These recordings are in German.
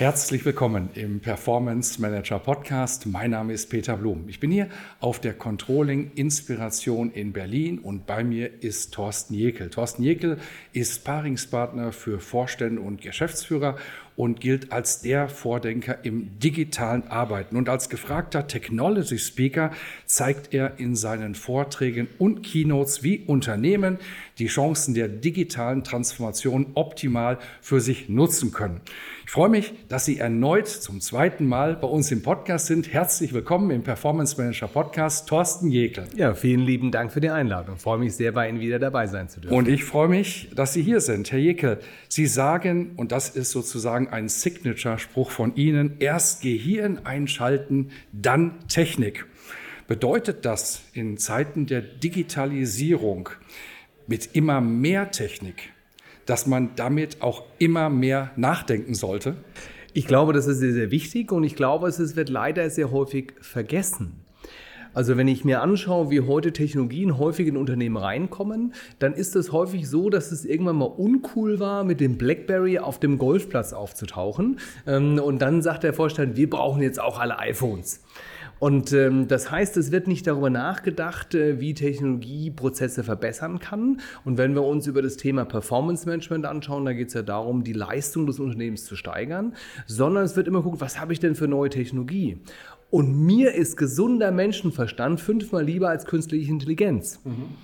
Herzlich willkommen im Performance Manager Podcast. Mein Name ist Peter Blum. Ich bin hier auf der Controlling Inspiration in Berlin und bei mir ist Thorsten Jekel. Thorsten Jekel ist Paringspartner für Vorstände und Geschäftsführer und gilt als der Vordenker im digitalen Arbeiten. Und als gefragter Technology Speaker zeigt er in seinen Vorträgen und Keynotes, wie Unternehmen die Chancen der digitalen Transformation optimal für sich nutzen können. Ich freue mich, dass Sie erneut zum zweiten Mal bei uns im Podcast sind. Herzlich willkommen im Performance Manager Podcast, Thorsten Jekel. Ja, vielen lieben Dank für die Einladung. Ich freue mich sehr, bei Ihnen wieder dabei sein zu dürfen. Und ich freue mich, dass Sie hier sind. Herr Jekel, Sie sagen, und das ist sozusagen ein Signature-Spruch von Ihnen, erst Gehirn einschalten, dann Technik. Bedeutet das in Zeiten der Digitalisierung mit immer mehr Technik, dass man damit auch immer mehr nachdenken sollte? Ich glaube, das ist sehr, sehr wichtig und ich glaube, es wird leider sehr häufig vergessen. Also wenn ich mir anschaue, wie heute Technologien häufig in Unternehmen reinkommen, dann ist es häufig so, dass es irgendwann mal uncool war, mit dem BlackBerry auf dem Golfplatz aufzutauchen. Ähm, und dann sagt der Vorstand, wir brauchen jetzt auch alle iPhones. Und ähm, das heißt, es wird nicht darüber nachgedacht, äh, wie Technologie Prozesse verbessern kann. Und wenn wir uns über das Thema Performance Management anschauen, da geht es ja darum, die Leistung des Unternehmens zu steigern, sondern es wird immer gucken, was habe ich denn für neue Technologie? Und mir ist gesunder Menschenverstand fünfmal lieber als künstliche Intelligenz. Mhm.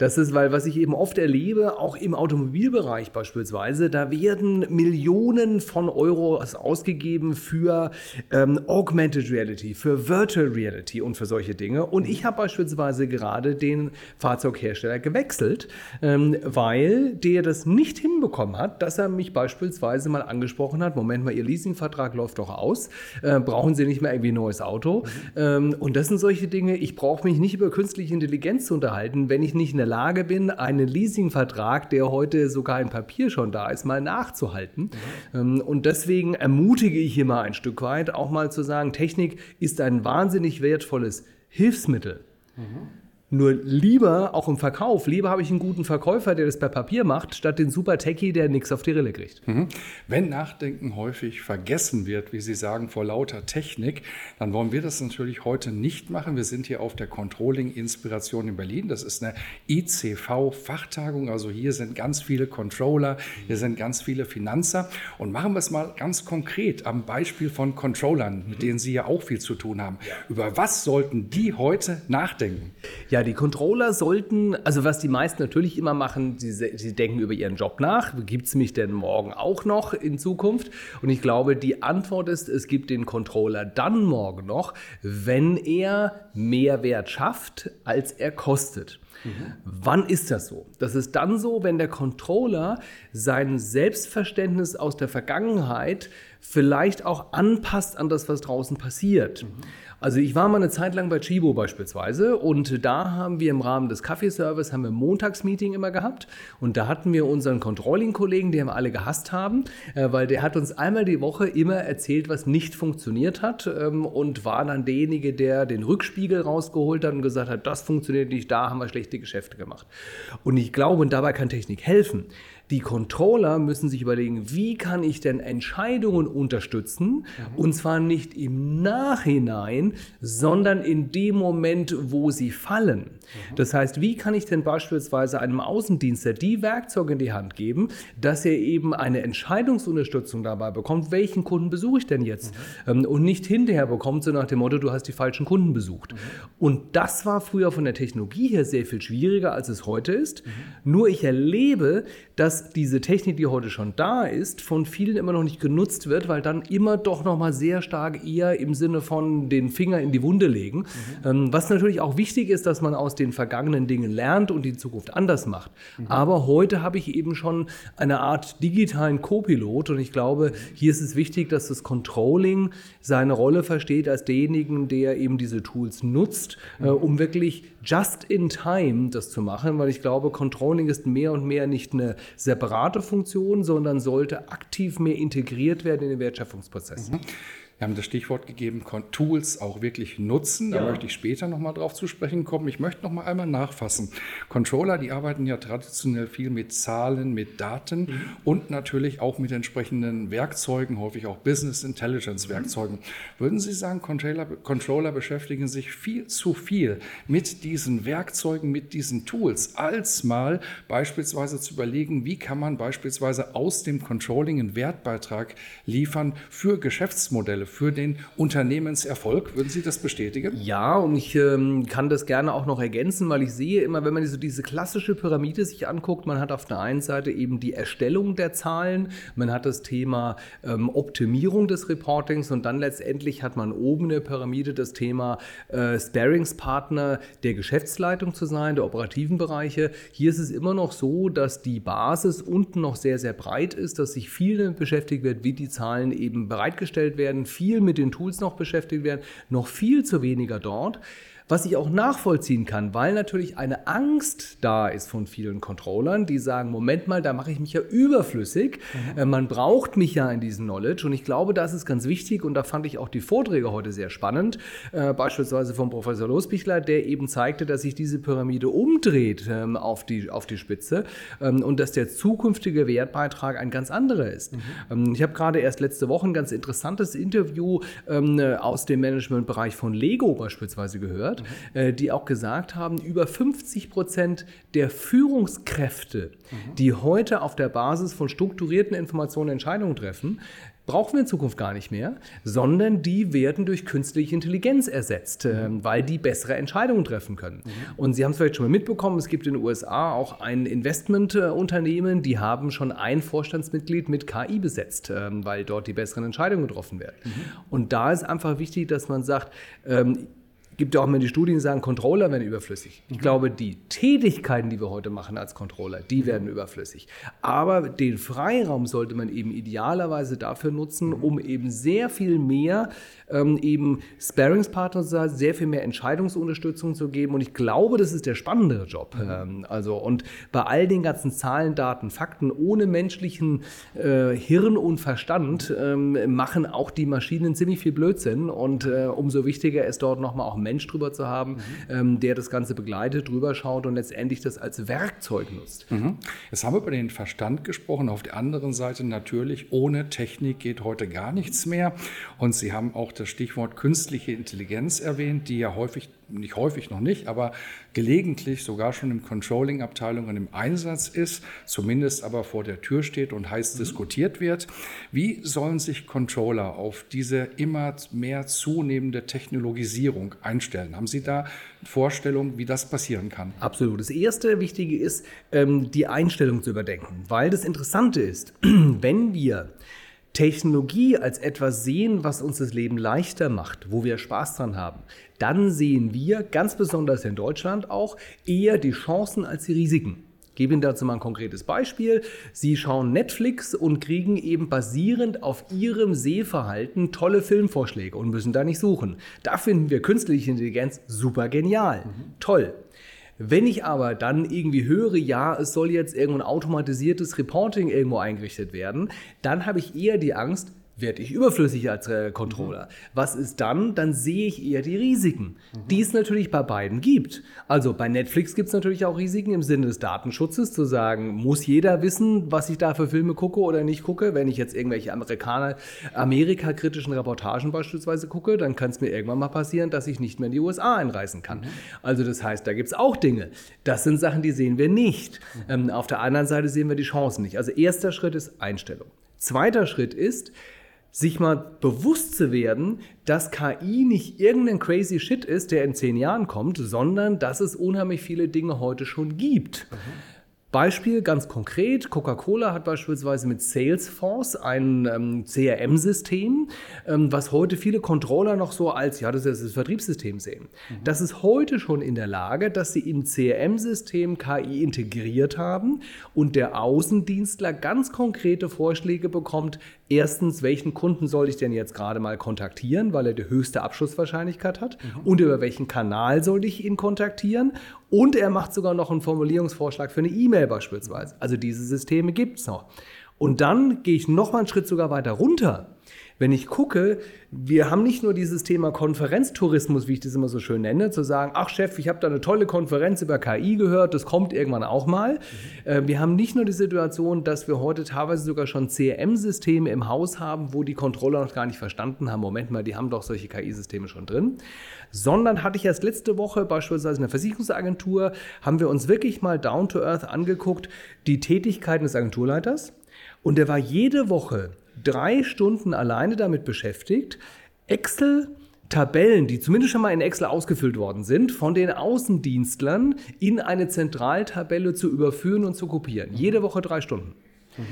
Das ist, weil was ich eben oft erlebe, auch im Automobilbereich beispielsweise, da werden Millionen von Euro ausgegeben für ähm, Augmented Reality, für Virtual Reality und für solche Dinge. Und ich habe beispielsweise gerade den Fahrzeughersteller gewechselt, ähm, weil der das nicht hinbekommen hat, dass er mich beispielsweise mal angesprochen hat, Moment mal, Ihr Leasingvertrag läuft doch aus, äh, brauchen Sie nicht mehr irgendwie ein neues Auto? Mhm. Ähm, und das sind solche Dinge, ich brauche mich nicht über künstliche Intelligenz zu unterhalten, wenn ich nicht in der Lage bin, einen Leasingvertrag, der heute sogar in Papier schon da ist, mal nachzuhalten. Mhm. Und deswegen ermutige ich hier mal ein Stück weit, auch mal zu sagen, Technik ist ein wahnsinnig wertvolles Hilfsmittel. Mhm. Nur lieber, auch im Verkauf, lieber habe ich einen guten Verkäufer, der das per Papier macht, statt den super Techie, der nichts auf die Rille kriegt. Mhm. Wenn Nachdenken häufig vergessen wird, wie Sie sagen, vor lauter Technik, dann wollen wir das natürlich heute nicht machen. Wir sind hier auf der Controlling-Inspiration in Berlin. Das ist eine ICV-Fachtagung. Also hier sind ganz viele Controller, hier sind ganz viele Finanzer. Und machen wir es mal ganz konkret am Beispiel von Controllern, mit denen Sie ja auch viel zu tun haben. Über was sollten die heute nachdenken? Ja, ja, die Controller sollten, also was die meisten natürlich immer machen, sie, sie denken über ihren Job nach. Gibt es mich denn morgen auch noch in Zukunft? Und ich glaube, die Antwort ist, es gibt den Controller dann morgen noch, wenn er mehr Wert schafft, als er kostet. Mhm. Wann ist das so? Das ist dann so, wenn der Controller sein Selbstverständnis aus der Vergangenheit vielleicht auch anpasst an das, was draußen passiert. Mhm. Also ich war mal eine Zeit lang bei Chibo beispielsweise und da haben wir im Rahmen des Kaffeeservice haben wir Montagsmeeting immer gehabt und da hatten wir unseren Controlling-Kollegen, den wir alle gehasst haben, äh, weil der hat uns einmal die Woche immer erzählt, was nicht funktioniert hat ähm, und war dann derjenige, der den Rückspiegel rausgeholt hat und gesagt hat, das funktioniert nicht, da haben wir schlechte Geschäfte gemacht. Und ich glaube, und dabei kann Technik helfen. Die Controller müssen sich überlegen, wie kann ich denn Entscheidungen unterstützen? Mhm. Und zwar nicht im Nachhinein, sondern in dem Moment, wo sie fallen. Mhm. Das heißt, wie kann ich denn beispielsweise einem Außendienster die Werkzeuge in die Hand geben, dass er eben eine Entscheidungsunterstützung dabei bekommt, welchen Kunden besuche ich denn jetzt? Mhm. Und nicht hinterher bekommt, so nach dem Motto, du hast die falschen Kunden besucht. Mhm. Und das war früher von der Technologie her sehr viel schwieriger, als es heute ist. Mhm. Nur ich erlebe, dass diese Technik, die heute schon da ist, von vielen immer noch nicht genutzt wird, weil dann immer doch noch mal sehr stark eher im Sinne von den Finger in die Wunde legen. Mhm. Ähm, was natürlich auch wichtig ist, dass man aus den vergangenen Dingen lernt und die Zukunft anders macht. Mhm. Aber heute habe ich eben schon eine Art digitalen Co-Pilot und ich glaube, hier ist es wichtig, dass das Controlling seine Rolle versteht als derjenigen, der eben diese Tools nutzt, äh, mhm. um wirklich just in time das zu machen, weil ich glaube, Controlling ist mehr und mehr nicht eine separate Funktion, sondern sollte aktiv mehr integriert werden in den Wertschöpfungsprozess. Mhm. Wir haben das Stichwort gegeben, Tools auch wirklich nutzen. Da ja. möchte ich später nochmal drauf zu sprechen kommen. Ich möchte noch mal einmal nachfassen. Controller, die arbeiten ja traditionell viel mit Zahlen, mit Daten mhm. und natürlich auch mit entsprechenden Werkzeugen, häufig auch Business Intelligence Werkzeugen. Mhm. Würden Sie sagen, Controller, Controller beschäftigen sich viel zu viel mit diesen Werkzeugen, mit diesen Tools, als mal beispielsweise zu überlegen, wie kann man beispielsweise aus dem Controlling einen Wertbeitrag liefern für Geschäftsmodelle, für den Unternehmenserfolg. Würden Sie das bestätigen? Ja, und ich ähm, kann das gerne auch noch ergänzen, weil ich sehe immer, wenn man so diese klassische Pyramide sich anguckt, man hat auf der einen Seite eben die Erstellung der Zahlen, man hat das Thema ähm, Optimierung des Reportings und dann letztendlich hat man oben in der Pyramide das Thema äh, Sparingspartner der Geschäftsleitung zu sein, der operativen Bereiche. Hier ist es immer noch so, dass die Basis unten noch sehr, sehr breit ist, dass sich viel damit beschäftigt wird, wie die Zahlen eben bereitgestellt werden, viel mit den Tools noch beschäftigt werden, noch viel zu weniger dort was ich auch nachvollziehen kann, weil natürlich eine Angst da ist von vielen Controllern, die sagen, Moment mal, da mache ich mich ja überflüssig. Mhm. Äh, man braucht mich ja in diesem Knowledge und ich glaube, das ist ganz wichtig und da fand ich auch die Vorträge heute sehr spannend, äh, beispielsweise vom Professor Losbichler, der eben zeigte, dass sich diese Pyramide umdreht ähm, auf, die, auf die Spitze ähm, und dass der zukünftige Wertbeitrag ein ganz anderer ist. Mhm. Ähm, ich habe gerade erst letzte Woche ein ganz interessantes Interview aus dem Managementbereich von Lego beispielsweise gehört mhm. die auch gesagt haben, über 50 Prozent der Führungskräfte, mhm. die heute auf der Basis von strukturierten Informationen Entscheidungen treffen, brauchen wir in Zukunft gar nicht mehr, sondern die werden durch künstliche Intelligenz ersetzt, mhm. weil die bessere Entscheidungen treffen können. Mhm. Und Sie haben es vielleicht schon mal mitbekommen, es gibt in den USA auch ein Investmentunternehmen, die haben schon ein Vorstandsmitglied mit KI besetzt, ähm, weil dort die besseren Entscheidungen getroffen werden. Mhm. Und da ist einfach wichtig, dass man sagt, ähm, gibt ja auch immer die Studien, die sagen, Controller werden überflüssig. Ich mhm. glaube, die Tätigkeiten, die wir heute machen als Controller, die werden überflüssig. Aber den Freiraum sollte man eben idealerweise dafür nutzen, mhm. um eben sehr viel mehr ähm, eben Sparingspartner zu sein, sehr viel mehr Entscheidungsunterstützung zu geben. Und ich glaube, das ist der spannendere Job. Mhm. Ähm, also, und bei all den ganzen Zahlen, Daten, Fakten ohne menschlichen äh, Hirn und Verstand ähm, machen auch die Maschinen ziemlich viel Blödsinn. Und äh, umso wichtiger ist dort nochmal auch Mensch drüber zu haben, mhm. ähm, der das Ganze begleitet, drüber schaut und letztendlich das als Werkzeug nutzt. Mhm. Jetzt haben wir über den Verstand gesprochen. Auf der anderen Seite natürlich, ohne Technik geht heute gar nichts mehr. Und Sie haben auch das Stichwort künstliche Intelligenz erwähnt, die ja häufig nicht häufig noch nicht, aber gelegentlich sogar schon in Controlling-Abteilungen im Einsatz ist, zumindest aber vor der Tür steht und heiß mhm. diskutiert wird. Wie sollen sich Controller auf diese immer mehr zunehmende Technologisierung einstellen? Haben Sie da Vorstellung, wie das passieren kann? Absolut. Das erste Wichtige ist, ähm, die Einstellung zu überdenken, weil das Interessante ist, wenn wir Technologie als etwas sehen, was uns das Leben leichter macht, wo wir Spaß dran haben, dann sehen wir, ganz besonders in Deutschland auch, eher die Chancen als die Risiken. Ich gebe Ihnen dazu mal ein konkretes Beispiel. Sie schauen Netflix und kriegen eben basierend auf Ihrem Sehverhalten tolle Filmvorschläge und müssen da nicht suchen. Da finden wir künstliche Intelligenz super genial. Mhm. Toll. Wenn ich aber dann irgendwie höre, ja, es soll jetzt irgendein automatisiertes Reporting irgendwo eingerichtet werden, dann habe ich eher die Angst, werde ich überflüssig als äh, Controller. Mhm. Was ist dann? Dann sehe ich eher die Risiken, mhm. die es natürlich bei beiden gibt. Also bei Netflix gibt es natürlich auch Risiken im Sinne des Datenschutzes, zu sagen, muss jeder wissen, was ich da für Filme gucke oder nicht gucke. Wenn ich jetzt irgendwelche Amerikaner, Amerika-kritischen Reportagen beispielsweise gucke, dann kann es mir irgendwann mal passieren, dass ich nicht mehr in die USA einreisen kann. Mhm. Also das heißt, da gibt es auch Dinge. Das sind Sachen, die sehen wir nicht. Mhm. Ähm, auf der anderen Seite sehen wir die Chancen nicht. Also erster Schritt ist Einstellung. Zweiter Schritt ist, sich mal bewusst zu werden, dass KI nicht irgendein crazy Shit ist, der in zehn Jahren kommt, sondern dass es unheimlich viele Dinge heute schon gibt. Mhm. Beispiel ganz konkret, Coca-Cola hat beispielsweise mit Salesforce ein ähm, CRM-System, ähm, was heute viele Controller noch so als, ja, das ist das Vertriebssystem sehen. Mhm. Das ist heute schon in der Lage, dass sie im CRM-System KI integriert haben und der Außendienstler ganz konkrete Vorschläge bekommt. Erstens, welchen Kunden soll ich denn jetzt gerade mal kontaktieren, weil er die höchste Abschlusswahrscheinlichkeit hat? Mhm. Und über welchen Kanal soll ich ihn kontaktieren? Und er macht sogar noch einen Formulierungsvorschlag für eine E-Mail beispielsweise. Also diese Systeme gibt es noch. Und dann gehe ich noch mal einen Schritt sogar weiter runter. Wenn ich gucke, wir haben nicht nur dieses Thema Konferenztourismus, wie ich das immer so schön nenne, zu sagen, ach Chef, ich habe da eine tolle Konferenz über KI gehört, das kommt irgendwann auch mal. Mhm. wir haben nicht nur die Situation, dass wir heute teilweise sogar schon CRM-Systeme im Haus haben, wo die Controller noch gar nicht verstanden haben, Moment mal, die haben doch solche KI-Systeme schon drin, sondern hatte ich erst letzte Woche beispielsweise in der Versicherungsagentur, haben wir uns wirklich mal down to earth angeguckt, die Tätigkeiten des Agenturleiters. Und der war jede Woche drei Stunden alleine damit beschäftigt, Excel Tabellen, die zumindest schon mal in Excel ausgefüllt worden sind, von den Außendienstlern in eine Zentraltabelle zu überführen und zu kopieren. Jede Woche drei Stunden. Mhm.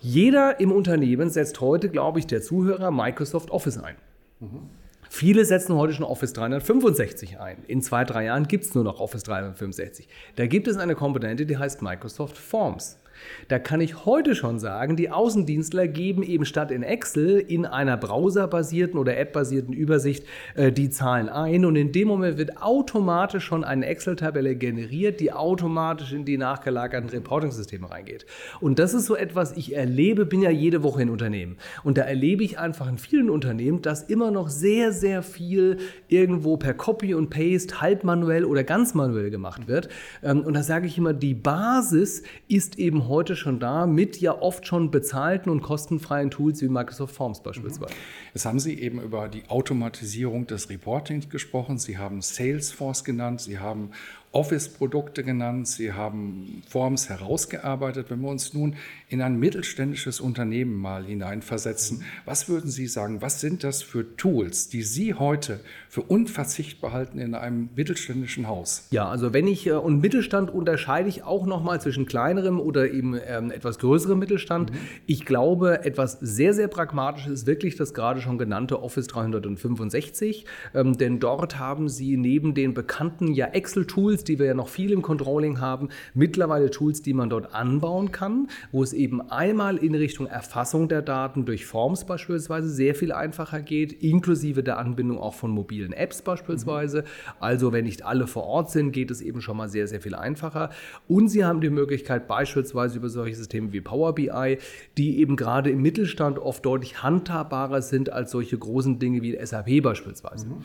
Jeder im Unternehmen setzt heute, glaube ich, der Zuhörer Microsoft Office ein. Mhm. Viele setzen heute schon Office 365 ein. In zwei, drei Jahren gibt es nur noch Office 365. Da gibt es eine Komponente, die heißt Microsoft Forms. Da kann ich heute schon sagen, die Außendienstler geben eben statt in Excel in einer browserbasierten oder appbasierten Übersicht äh, die Zahlen ein und in dem Moment wird automatisch schon eine Excel-Tabelle generiert, die automatisch in die nachgelagerten Reporting-Systeme reingeht. Und das ist so etwas, ich erlebe, bin ja jede Woche in Unternehmen und da erlebe ich einfach in vielen Unternehmen, dass immer noch sehr, sehr viel irgendwo per Copy und Paste halb manuell oder ganz manuell gemacht wird. Ähm, und da sage ich immer, die Basis ist eben heute schon da mit ja oft schon bezahlten und kostenfreien Tools wie Microsoft Forms beispielsweise. Jetzt haben Sie eben über die Automatisierung des Reportings gesprochen. Sie haben Salesforce genannt. Sie haben Office-Produkte genannt, Sie haben Forms herausgearbeitet. Wenn wir uns nun in ein mittelständisches Unternehmen mal hineinversetzen, was würden Sie sagen, was sind das für Tools, die Sie heute für unverzichtbar halten in einem mittelständischen Haus? Ja, also wenn ich, äh, und Mittelstand unterscheide ich auch nochmal zwischen kleinerem oder eben ähm, etwas größerem Mittelstand. Mhm. Ich glaube, etwas sehr, sehr pragmatisches ist wirklich das gerade schon genannte Office 365, ähm, denn dort haben Sie neben den bekannten ja Excel-Tools, Tools, die wir ja noch viel im Controlling haben, mittlerweile Tools, die man dort anbauen kann, wo es eben einmal in Richtung Erfassung der Daten durch Forms beispielsweise sehr viel einfacher geht, inklusive der Anbindung auch von mobilen Apps beispielsweise. Mhm. Also wenn nicht alle vor Ort sind, geht es eben schon mal sehr, sehr viel einfacher. Und Sie haben die Möglichkeit beispielsweise über solche Systeme wie Power BI, die eben gerade im Mittelstand oft deutlich handhabbarer sind als solche großen Dinge wie SAP beispielsweise. Mhm.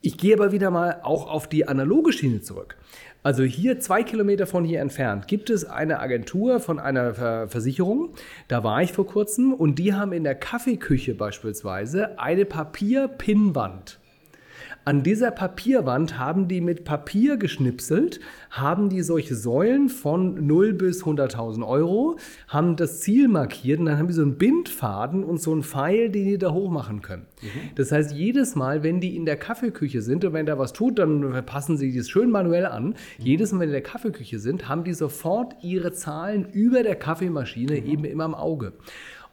Ich gehe aber wieder mal auch auf die analoge Schiene zurück. Also hier zwei Kilometer von hier entfernt gibt es eine Agentur von einer Versicherung. Da war ich vor kurzem und die haben in der Kaffeeküche beispielsweise eine Papierpinnwand. An dieser Papierwand haben die mit Papier geschnipselt, haben die solche Säulen von 0 bis 100.000 Euro, haben das Ziel markiert und dann haben die so einen Bindfaden und so einen Pfeil, den die da hochmachen können. Mhm. Das heißt, jedes Mal, wenn die in der Kaffeeküche sind und wenn da was tut, dann passen sie das schön manuell an. Mhm. Jedes Mal, wenn die in der Kaffeeküche sind, haben die sofort ihre Zahlen über der Kaffeemaschine mhm. eben immer im Auge.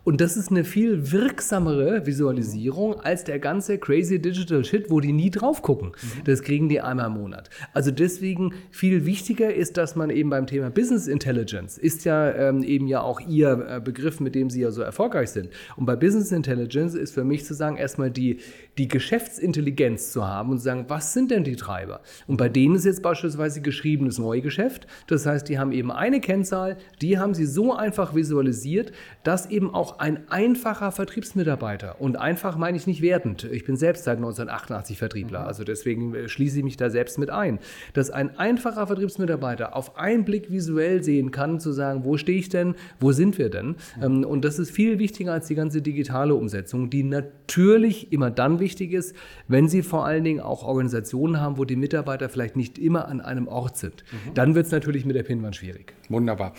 Und das ist eine viel wirksamere Visualisierung als der ganze crazy digital Shit, wo die nie drauf gucken. Mhm. Das kriegen die einmal im Monat. Also deswegen viel wichtiger ist, dass man eben beim Thema Business Intelligence ist ja ähm, eben ja auch ihr äh, Begriff, mit dem sie ja so erfolgreich sind. Und bei Business Intelligence ist für mich zu sagen, erstmal die, die Geschäftsintelligenz zu haben und zu sagen, was sind denn die Treiber? Und bei denen ist jetzt beispielsweise geschriebenes Neugeschäft. Das heißt, die haben eben eine Kennzahl, die haben sie so einfach visualisiert, dass eben auch ein einfacher Vertriebsmitarbeiter, und einfach meine ich nicht wertend, ich bin selbst seit 1988 Vertriebler, mhm. also deswegen äh, schließe ich mich da selbst mit ein, dass ein einfacher Vertriebsmitarbeiter auf einen Blick visuell sehen kann, zu sagen, wo stehe ich denn, wo sind wir denn? Mhm. Und das ist viel wichtiger als die ganze digitale Umsetzung, die natürlich immer dann wichtig ist, wenn Sie vor allen Dingen auch Organisationen haben, wo die Mitarbeiter vielleicht nicht immer an einem Ort sind. Mhm. Dann wird es natürlich mit der Pinwand schwierig. Wunderbar.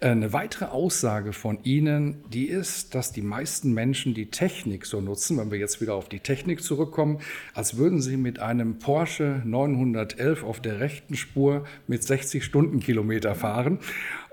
Eine weitere Aussage von Ihnen, die ist, dass die meisten Menschen die Technik so nutzen, wenn wir jetzt wieder auf die Technik zurückkommen, als würden sie mit einem Porsche 911 auf der rechten Spur mit 60 Stundenkilometer fahren.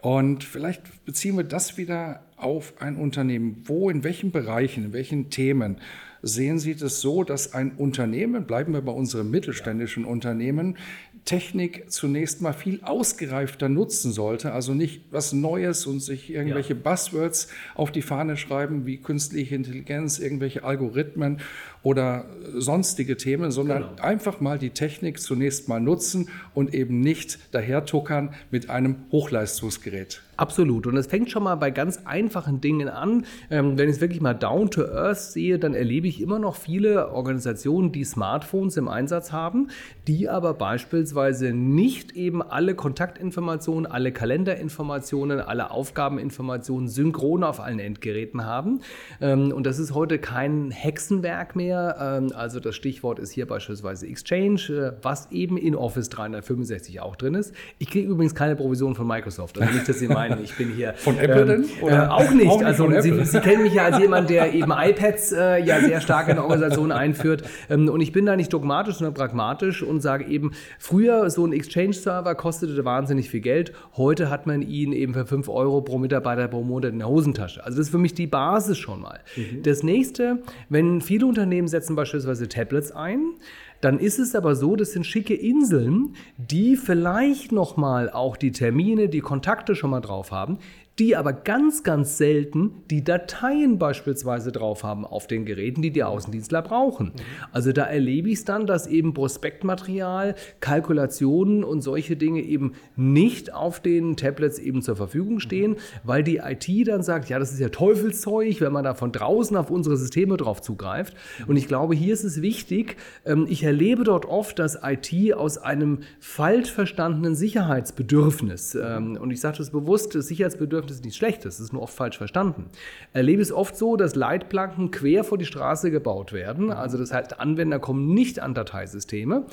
Und vielleicht beziehen wir das wieder auf ein Unternehmen. Wo, in welchen Bereichen, in welchen Themen sehen Sie das so, dass ein Unternehmen, bleiben wir bei unseren mittelständischen Unternehmen, Technik zunächst mal viel ausgereifter nutzen sollte. Also nicht was Neues und sich irgendwelche ja. Buzzwords auf die Fahne schreiben, wie künstliche Intelligenz, irgendwelche Algorithmen oder sonstige Themen, sondern genau. einfach mal die Technik zunächst mal nutzen und eben nicht dahertuckern mit einem Hochleistungsgerät. Absolut. Und es fängt schon mal bei ganz einfachen Dingen an. Ähm, wenn ich es wirklich mal down to earth sehe, dann erlebe ich immer noch viele Organisationen, die Smartphones im Einsatz haben, die aber beispielsweise nicht eben alle Kontaktinformationen, alle Kalenderinformationen, alle Aufgabeninformationen synchron auf allen Endgeräten haben. Ähm, und das ist heute kein Hexenwerk mehr. Ähm, also das Stichwort ist hier beispielsweise Exchange, äh, was eben in Office 365 auch drin ist. Ich kriege übrigens keine Provision von Microsoft. Also nicht, dass Sie meinen, meinen, ich bin hier. Von Apple ähm, denn? Äh, auch nicht. Auch nicht also Sie, Sie, kennen mich ja als jemand, der eben iPads äh, ja sehr stark in der Organisation einführt. Ähm, und ich bin da nicht dogmatisch, sondern pragmatisch und sage eben, früher so ein Exchange-Server kostete wahnsinnig viel Geld. Heute hat man ihn eben für 5 Euro pro Mitarbeiter pro Monat in der Hosentasche. Also das ist für mich die Basis schon mal. Mhm. Das nächste, wenn viele Unternehmen setzen beispielsweise Tablets ein, dann ist es aber so, das sind schicke Inseln, die vielleicht nochmal auch die Termine, die Kontakte schon mal drauf haben, die aber ganz, ganz selten die Dateien beispielsweise drauf haben auf den Geräten, die die Außendienstler brauchen. Also da erlebe ich es dann, dass eben Prospektmaterial, Kalkulationen und solche Dinge eben nicht auf den Tablets eben zur Verfügung stehen, weil die IT dann sagt, ja, das ist ja Teufelszeug, wenn man da von draußen auf unsere Systeme drauf zugreift. Und ich glaube, hier ist es wichtig, ähm, ich erlebe dort oft, dass IT aus einem falsch verstandenen Sicherheitsbedürfnis, ähm, und ich sage das bewusst, das Sicherheitsbedürfnis das ist nichts Schlechtes, das ist nur oft falsch verstanden. Erlebe es oft so, dass Leitplanken quer vor die Straße gebaut werden. Also das heißt, Anwender kommen nicht an Dateisysteme. Mhm.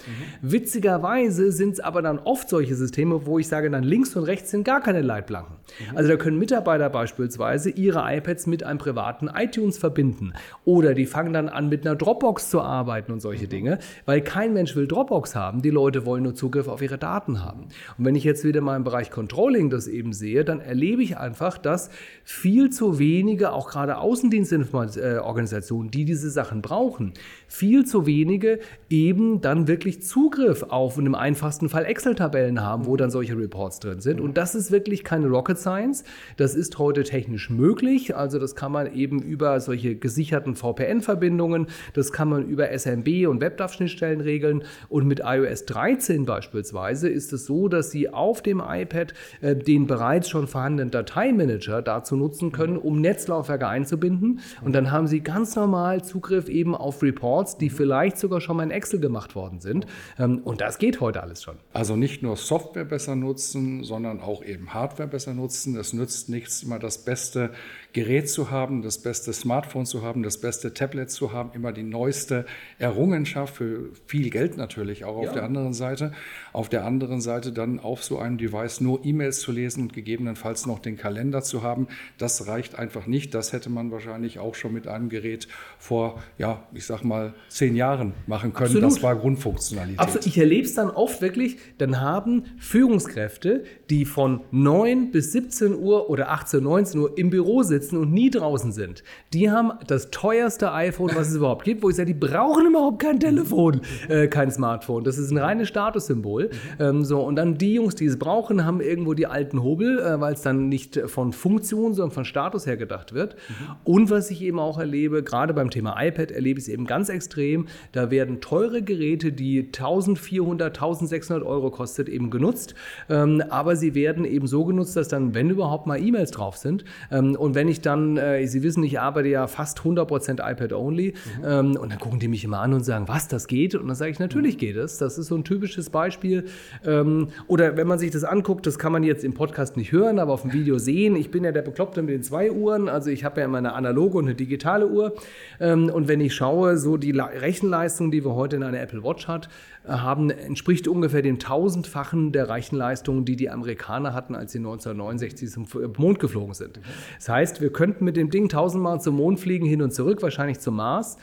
Witzigerweise sind es aber dann oft solche Systeme, wo ich sage, dann links und rechts sind gar keine Leitplanken. Mhm. Also da können Mitarbeiter beispielsweise ihre iPads mit einem privaten iTunes verbinden. Oder die fangen dann an, mit einer Dropbox zu arbeiten und solche mhm. Dinge, weil kein Mensch will Dropbox haben. Die Leute wollen nur Zugriff auf ihre Daten haben. Und wenn ich jetzt wieder mal im Bereich Controlling das eben sehe, dann erlebe ich einfach, dass viel zu wenige, auch gerade Außendienstorganisationen, die diese Sachen brauchen, viel zu wenige eben dann wirklich Zugriff auf in dem einfachsten Fall Excel-Tabellen haben, wo dann solche Reports drin sind. Und das ist wirklich keine Rocket Science. Das ist heute technisch möglich. Also das kann man eben über solche gesicherten VPN-Verbindungen, das kann man über SMB und WebDAV-Schnittstellen regeln. Und mit iOS 13 beispielsweise ist es so, dass Sie auf dem iPad äh, den bereits schon vorhandenen Dateien Dateimanager dazu nutzen können, um Netzlaufwerke einzubinden. Und dann haben Sie ganz normal Zugriff eben auf Reports, die vielleicht sogar schon mal in Excel gemacht worden sind. Ähm, und das geht heute alles schon. Also nicht nur Software besser nutzen, sondern auch eben Hardware besser nutzen. Es nützt nichts, immer das beste Gerät zu haben, das beste Smartphone zu haben, das beste Tablet zu haben, immer die neueste Errungenschaft für viel Geld natürlich auch auf ja. der anderen Seite. Auf der anderen Seite dann auf so einem Device nur E-Mails zu lesen und gegebenenfalls noch den Kalender zu haben, das reicht einfach nicht. Das hätte man wahrscheinlich auch schon mit einem Gerät vor, ja, ich sag mal, zehn Jahren machen können. Absolut. Das war Grundfunktionalität. Absolut. Ich erlebe es dann oft wirklich, dann haben Führungskräfte, die von 9 bis 17 Uhr oder 18, 19 Uhr im Büro sitzen und nie draußen sind, die haben das teuerste iPhone, was es überhaupt gibt, wo ich sage, die brauchen überhaupt kein Telefon, äh, kein Smartphone. Das ist ein reines Statussymbol. Ähm, so, und dann die Jungs, die es brauchen, haben irgendwo die alten Hobel, äh, weil es dann nicht von Funktion, sondern von Status her gedacht wird. Mhm. Und was ich eben auch erlebe, gerade beim Thema iPad erlebe ich es eben ganz extrem, da werden teure Geräte, die 1400, 1600 Euro kostet, eben genutzt. Ähm, aber sie werden eben so genutzt, dass dann, wenn überhaupt mal E-Mails drauf sind ähm, und wenn ich dann, äh, Sie wissen, ich arbeite ja fast 100% iPad-only mhm. ähm, und dann gucken die mich immer an und sagen, was, das geht? Und dann sage ich, natürlich mhm. geht es. Das ist so ein typisches Beispiel. Ähm, oder wenn man sich das anguckt, das kann man jetzt im Podcast nicht hören, aber auf dem Video sehen. Ich bin ja der Bekloppte mit den zwei Uhren, also ich habe ja immer eine analoge und eine digitale Uhr. Ähm, und wenn ich schaue, so die Rechenleistung, die wir heute in einer Apple Watch hat, haben, entspricht ungefähr dem tausendfachen der Rechenleistung, die die Amerikaner hatten, als sie 1969 zum Mond geflogen sind. Das heißt, wir könnten mit dem Ding tausendmal zum Mond fliegen, hin und zurück, wahrscheinlich zum Mars.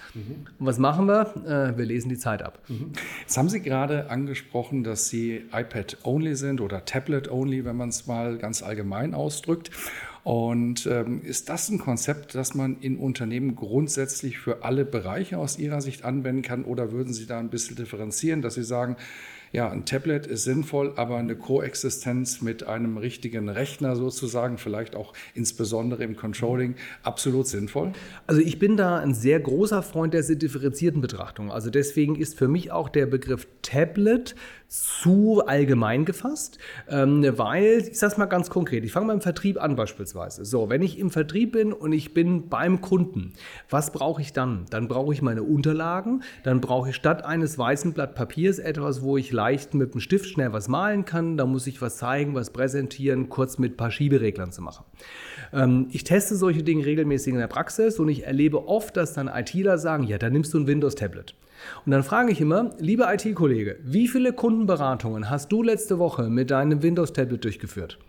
Und was machen wir? Äh, wir lesen die Zeit ab. Jetzt haben Sie gerade angesprochen, dass Sie iPad-only sind oder Tablet-only, wenn man es mal ganz allgemein ausdrückt. Und ähm, ist das ein Konzept, das man in Unternehmen grundsätzlich für alle Bereiche aus Ihrer Sicht anwenden kann? Oder würden Sie da ein bisschen differenzieren, dass Sie sagen, ja, ein Tablet ist sinnvoll, aber eine Koexistenz mit einem richtigen Rechner sozusagen, vielleicht auch insbesondere im Controlling, absolut sinnvoll? Also ich bin da ein sehr großer Freund der differenzierten Betrachtung. Also deswegen ist für mich auch der Begriff Tablet zu allgemein gefasst, ähm, weil, ich sage es mal ganz konkret, ich fange beim Vertrieb an beispielsweise. So, wenn ich im Vertrieb bin und ich bin beim Kunden, was brauche ich dann? Dann brauche ich meine Unterlagen, dann brauche ich statt eines weißen Blatt Papiers etwas, wo ich leicht mit dem Stift schnell was malen kann, da muss ich was zeigen, was präsentieren, kurz mit ein paar Schiebereglern zu machen. Ähm, ich teste solche Dinge regelmäßig in der Praxis und ich erlebe oft, dass dann ITler sagen, ja, dann nimmst du ein Windows-Tablet. Und dann frage ich immer, lieber IT-Kollege, wie viele Kundenberatungen hast du letzte Woche mit deinem Windows-Tablet durchgeführt?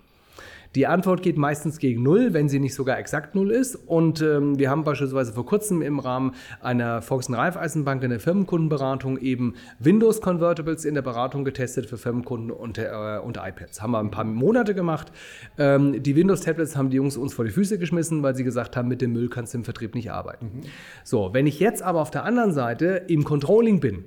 Die Antwort geht meistens gegen Null, wenn sie nicht sogar exakt Null ist. Und ähm, wir haben beispielsweise vor kurzem im Rahmen einer Volks- Raiffeisenbank in der Firmenkundenberatung eben Windows-Convertibles in der Beratung getestet für Firmenkunden und, äh, und iPads. Haben wir ein paar Monate gemacht. Ähm, die Windows-Tablets haben die Jungs uns vor die Füße geschmissen, weil sie gesagt haben, mit dem Müll kannst du im Vertrieb nicht arbeiten. Mhm. So, wenn ich jetzt aber auf der anderen Seite im Controlling bin,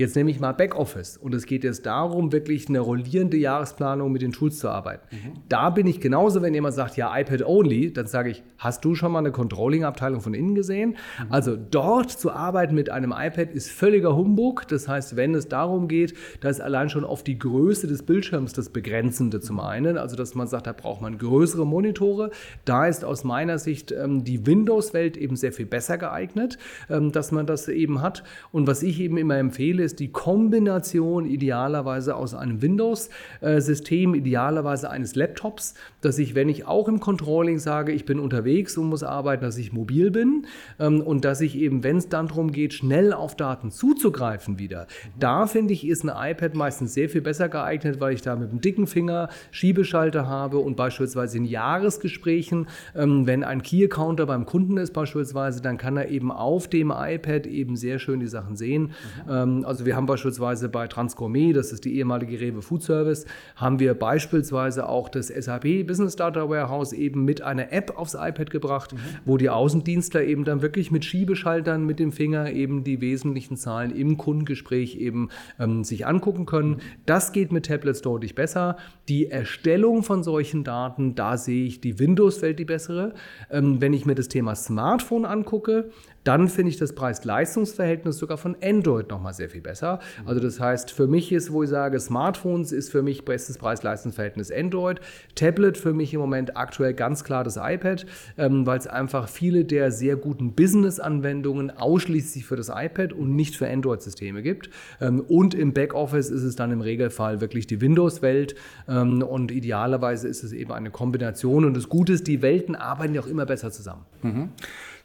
Jetzt nehme ich mal Backoffice und es geht jetzt darum, wirklich eine rollierende Jahresplanung mit den Tools zu arbeiten. Mhm. Da bin ich genauso, wenn jemand sagt, ja, iPad only, dann sage ich, hast du schon mal eine Controlling-Abteilung von innen gesehen? Mhm. Also dort zu arbeiten mit einem iPad ist völliger Humbug. Das heißt, wenn es darum geht, da ist allein schon auf die Größe des Bildschirms das Begrenzende zum einen, also dass man sagt, da braucht man größere Monitore. Da ist aus meiner Sicht ähm, die Windows-Welt eben sehr viel besser geeignet, ähm, dass man das eben hat. Und was ich eben immer empfehle, ist die Kombination idealerweise aus einem Windows-System, idealerweise eines Laptops, dass ich, wenn ich auch im Controlling sage, ich bin unterwegs und muss arbeiten, dass ich mobil bin ähm, und dass ich eben, wenn es dann darum geht, schnell auf Daten zuzugreifen wieder, da finde ich, ist ein iPad meistens sehr viel besser geeignet, weil ich da mit einem dicken Finger Schiebeschalter habe und beispielsweise in Jahresgesprächen, ähm, wenn ein Key-Accounter beim Kunden ist beispielsweise, dann kann er eben auf dem iPad eben sehr schön die Sachen sehen. Mhm. also also wir haben beispielsweise bei Transgourmet, das ist die ehemalige Rewe Food Service, haben wir beispielsweise auch das SAP Business Data Warehouse eben mit einer App aufs iPad gebracht, mhm. wo die Außendienstler eben dann wirklich mit Schiebeschaltern mit dem Finger eben die wesentlichen Zahlen im Kundengespräch eben ähm, sich angucken können. Das geht mit Tablets deutlich besser. Die Erstellung von solchen Daten, da sehe ich die Windows-Welt die bessere. Ähm, wenn ich mir das Thema Smartphone angucke, dann finde ich das Preis-Leistungs-Verhältnis sogar von Android nochmal sehr viel besser. Also das heißt, für mich ist, wo ich sage, Smartphones ist für mich bestes Preis-Leistungs-Verhältnis Android. Tablet für mich im Moment aktuell ganz klar das iPad, ähm, weil es einfach viele der sehr guten Business-Anwendungen ausschließlich für das iPad und nicht für Android-Systeme gibt. Ähm, und im Backoffice ist es dann im Regelfall wirklich die Windows-Welt ähm, und idealerweise ist es eben eine Kombination. Und das Gute ist, die Welten arbeiten ja auch immer besser zusammen. Mhm.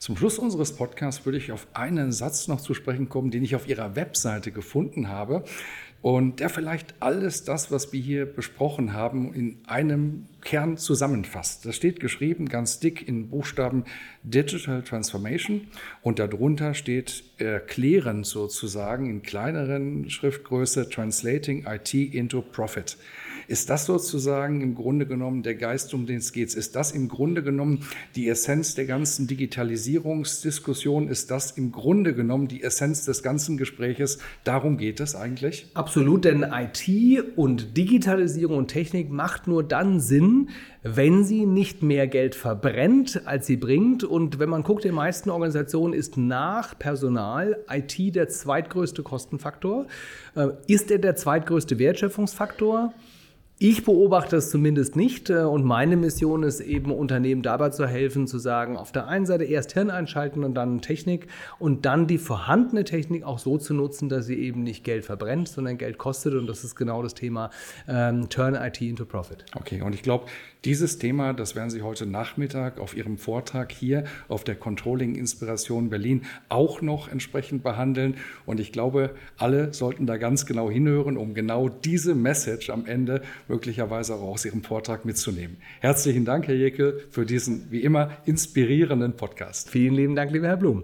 Zum Schluss unseres Podcasts würde ich auf einen Satz noch zu sprechen kommen, den ich auf Ihrer Webseite gefunden habe und der vielleicht alles das, was wir hier besprochen haben, in einem Kern zusammenfasst. Das steht geschrieben ganz dick in Buchstaben Digital Transformation und darunter steht erklärend sozusagen in kleineren Schriftgröße Translating IT into Profit. Ist das sozusagen im Grunde genommen der Geist, um den es geht? Ist das im Grunde genommen die Essenz der ganzen Digitalisierungsdiskussion? Ist das im Grunde genommen die Essenz des ganzen Gespräches? Darum geht es eigentlich? Absolut, denn IT und Digitalisierung und Technik macht nur dann Sinn, wenn sie nicht mehr Geld verbrennt, als sie bringt. Und wenn man guckt, in den meisten Organisationen ist nach Personal IT der zweitgrößte Kostenfaktor. Äh, ist er der zweitgrößte Wertschöpfungsfaktor? Ich beobachte es zumindest nicht äh, und meine Mission ist eben, Unternehmen dabei zu helfen, zu sagen, auf der einen Seite erst Hirn einschalten und dann Technik und dann die vorhandene Technik auch so zu nutzen, dass sie eben nicht Geld verbrennt, sondern Geld kostet und das ist genau das Thema ähm, Turn IT into Profit. Okay, und ich glaube, dieses Thema, das werden Sie heute Nachmittag auf Ihrem Vortrag hier auf der Controlling Inspiration Berlin auch noch entsprechend behandeln und ich glaube, alle sollten da ganz genau hinhören, um genau diese Message am Ende möglicherweise auch aus Ihrem Vortrag mitzunehmen. Herzlichen Dank, Herr Jekyll, für diesen wie immer inspirierenden Podcast. Vielen lieben Dank, lieber Herr Blum.